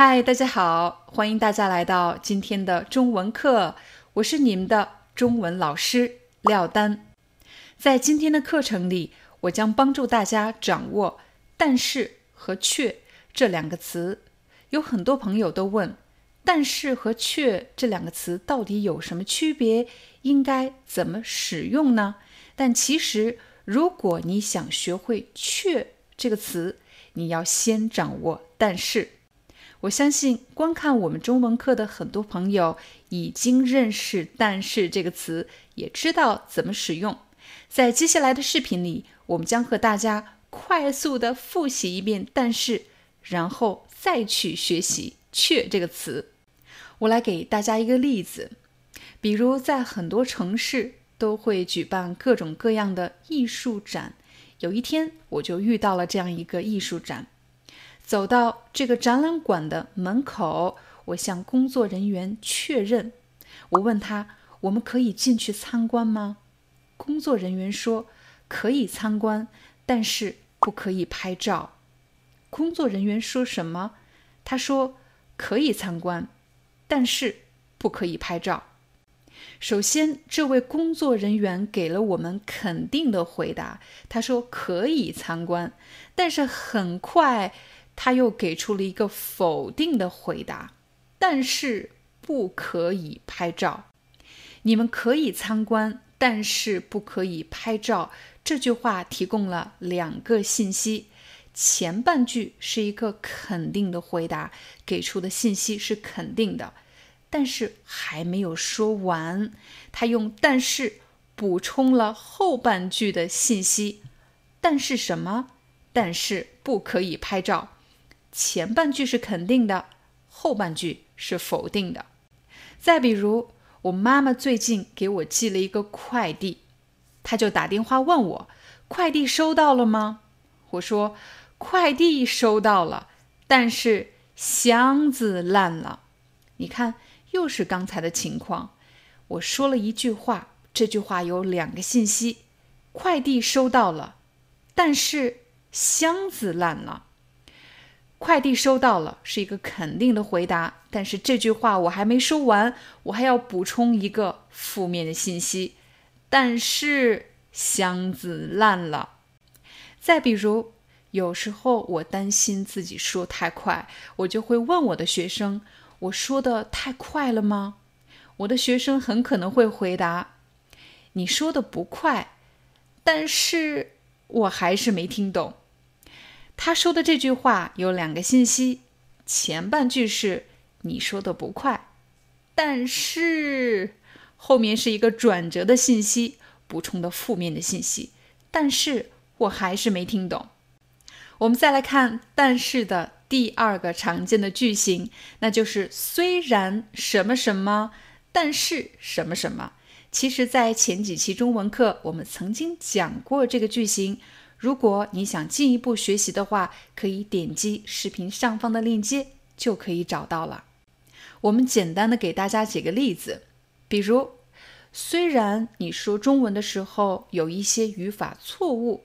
嗨，大家好，欢迎大家来到今天的中文课，我是你们的中文老师廖丹。在今天的课程里，我将帮助大家掌握“但是”和“却”这两个词。有很多朋友都问：“但是”和“却”这两个词到底有什么区别？应该怎么使用呢？但其实，如果你想学会“却”这个词，你要先掌握“但是”。我相信，观看我们中文课的很多朋友已经认识“但是”这个词，也知道怎么使用。在接下来的视频里，我们将和大家快速的复习一遍“但是”，然后再去学习“却”这个词。我来给大家一个例子，比如在很多城市都会举办各种各样的艺术展，有一天我就遇到了这样一个艺术展。走到这个展览馆的门口，我向工作人员确认。我问他：“我们可以进去参观吗？”工作人员说：“可以参观，但是不可以拍照。”工作人员说什么？他说：“可以参观，但是不可以拍照。”首先，这位工作人员给了我们肯定的回答，他说：“可以参观。”但是很快。他又给出了一个否定的回答，但是不可以拍照。你们可以参观，但是不可以拍照。这句话提供了两个信息：前半句是一个肯定的回答，给出的信息是肯定的，但是还没有说完，他用“但是”补充了后半句的信息。但是什么？但是不可以拍照。前半句是肯定的，后半句是否定的。再比如，我妈妈最近给我寄了一个快递，她就打电话问我：“快递收到了吗？”我说：“快递收到了，但是箱子烂了。”你看，又是刚才的情况。我说了一句话，这句话有两个信息：快递收到了，但是箱子烂了。快递收到了，是一个肯定的回答。但是这句话我还没说完，我还要补充一个负面的信息。但是箱子烂了。再比如，有时候我担心自己说太快，我就会问我的学生：“我说的太快了吗？”我的学生很可能会回答：“你说的不快，但是我还是没听懂。”他说的这句话有两个信息，前半句是你说的不快，但是后面是一个转折的信息，补充的负面的信息，但是我还是没听懂。我们再来看“但是”的第二个常见的句型，那就是虽然什么什么，但是什么什么。其实，在前几期中文课，我们曾经讲过这个句型。如果你想进一步学习的话，可以点击视频上方的链接，就可以找到了。我们简单的给大家举个例子，比如，虽然你说中文的时候有一些语法错误，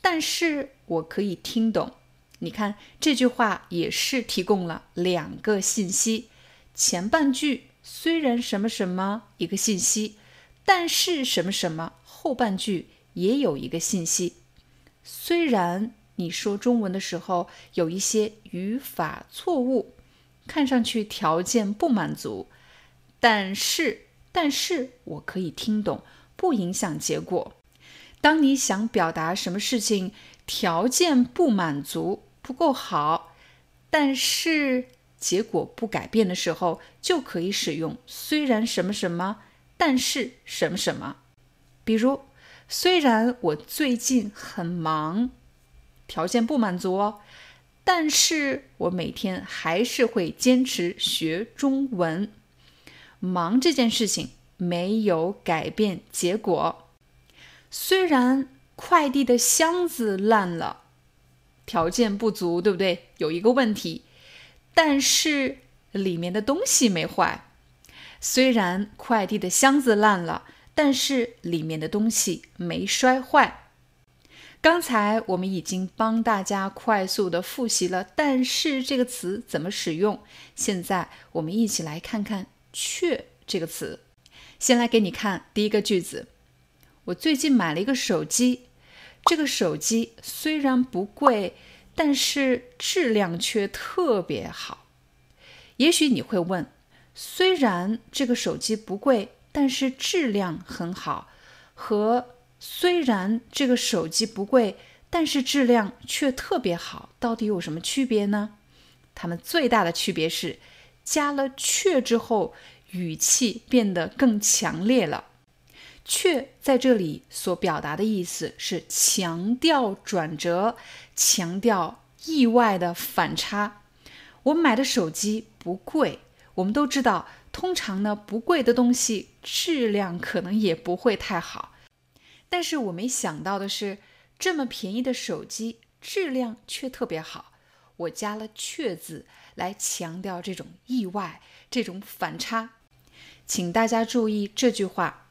但是我可以听懂。你看这句话也是提供了两个信息，前半句虽然什么什么一个信息，但是什么什么后半句也有一个信息。虽然你说中文的时候有一些语法错误，看上去条件不满足，但是但是我可以听懂，不影响结果。当你想表达什么事情条件不满足不够好，但是结果不改变的时候，就可以使用虽然什么什么，但是什么什么。比如，虽然我最近很忙，条件不满足哦，但是我每天还是会坚持学中文。忙这件事情没有改变结果。虽然快递的箱子烂了，条件不足，对不对？有一个问题，但是里面的东西没坏。虽然快递的箱子烂了，但是里面的东西没摔坏。刚才我们已经帮大家快速的复习了“但是”这个词怎么使用，现在我们一起来看看“却”这个词。先来给你看第一个句子。我最近买了一个手机，这个手机虽然不贵，但是质量却特别好。也许你会问，虽然这个手机不贵，但是质量很好，和虽然这个手机不贵，但是质量却特别好，到底有什么区别呢？它们最大的区别是，加了“却”之后，语气变得更强烈了。却在这里所表达的意思是强调转折，强调意外的反差。我买的手机不贵，我们都知道，通常呢不贵的东西质量可能也不会太好。但是我没想到的是，这么便宜的手机质量却特别好。我加了“却”字来强调这种意外，这种反差。请大家注意这句话。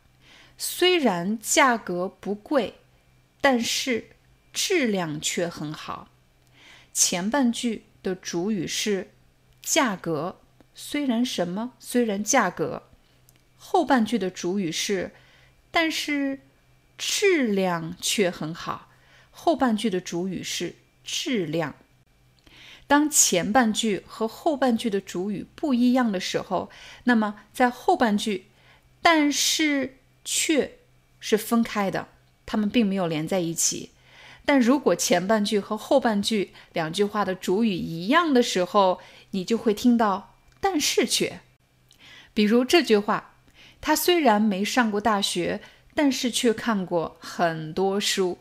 虽然价格不贵，但是质量却很好。前半句的主语是价格，虽然什么？虽然价格。后半句的主语是但是质量却很好。后半句的主语是质量。当前半句和后半句的主语不一样的时候，那么在后半句，但是。却是分开的，它们并没有连在一起。但如果前半句和后半句两句话的主语一样的时候，你就会听到“但是却”。比如这句话：他虽然没上过大学，但是却看过很多书。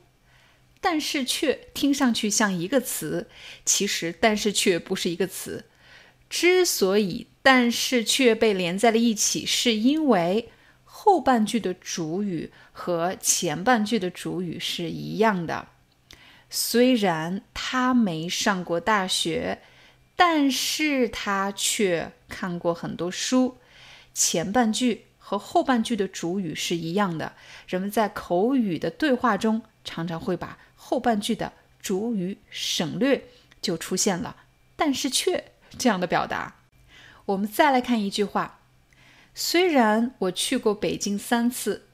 但是却听上去像一个词，其实但是却不是一个词。之所以但是却被连在了一起，是因为。后半句的主语和前半句的主语是一样的。虽然他没上过大学，但是他却看过很多书。前半句和后半句的主语是一样的。人们在口语的对话中常常会把后半句的主语省略，就出现了“但是却”这样的表达。我们再来看一句话。虽然我去过北京三次，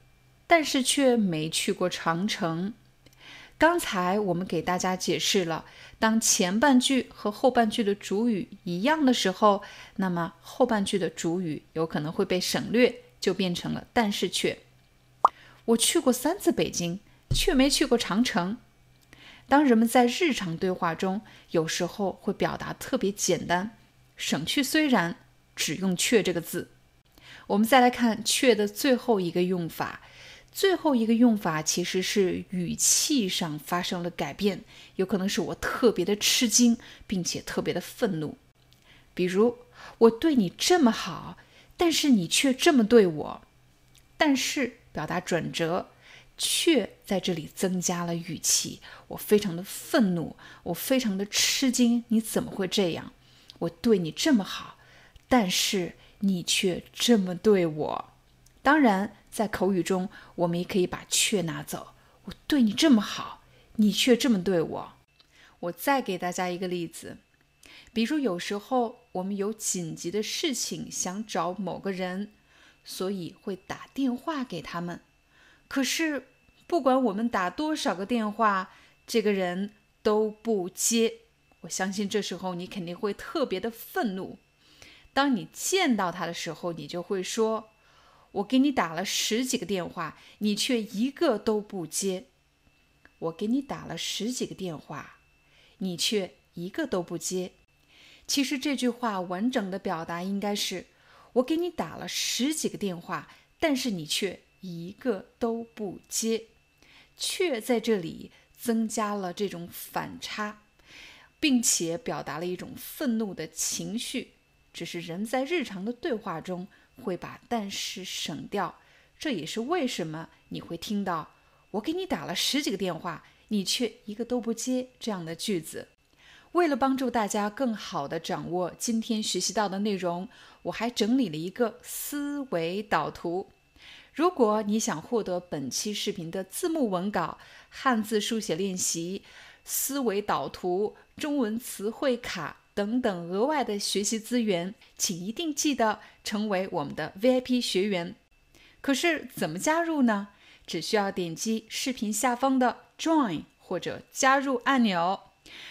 但是却没去过长城。刚才我们给大家解释了，当前半句和后半句的主语一样的时候，那么后半句的主语有可能会被省略，就变成了“但是却”。我去过三次北京，却没去过长城。当人们在日常对话中，有时候会表达特别简单，省去“虽然”，只用“却”这个字。我们再来看“却”的最后一个用法，最后一个用法其实是语气上发生了改变，有可能是我特别的吃惊，并且特别的愤怒。比如，我对你这么好，但是你却这么对我。但是表达转折，却在这里增加了语气，我非常的愤怒，我非常的吃惊，你怎么会这样？我对你这么好，但是。你却这么对我，当然，在口语中，我们也可以把“却”拿走。我对你这么好，你却这么对我。我再给大家一个例子，比如有时候我们有紧急的事情想找某个人，所以会打电话给他们。可是，不管我们打多少个电话，这个人都不接。我相信这时候你肯定会特别的愤怒。当你见到他的时候，你就会说：“我给你打了十几个电话，你却一个都不接。我给你打了十几个电话，你却一个都不接。”其实这句话完整的表达应该是：“我给你打了十几个电话，但是你却一个都不接，却在这里增加了这种反差，并且表达了一种愤怒的情绪。只是人在日常的对话中会把但是省掉，这也是为什么你会听到我给你打了十几个电话，你却一个都不接这样的句子。为了帮助大家更好地掌握今天学习到的内容，我还整理了一个思维导图。如果你想获得本期视频的字幕文稿、汉字书写练习、思维导图、中文词汇卡等等额外的学习资源，请一定记得成为我们的 VIP 学员。可是怎么加入呢？只需要点击视频下方的 Join 或者加入按钮。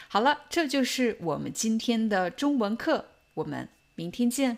好了，这就是我们今天的中文课，我们明天见。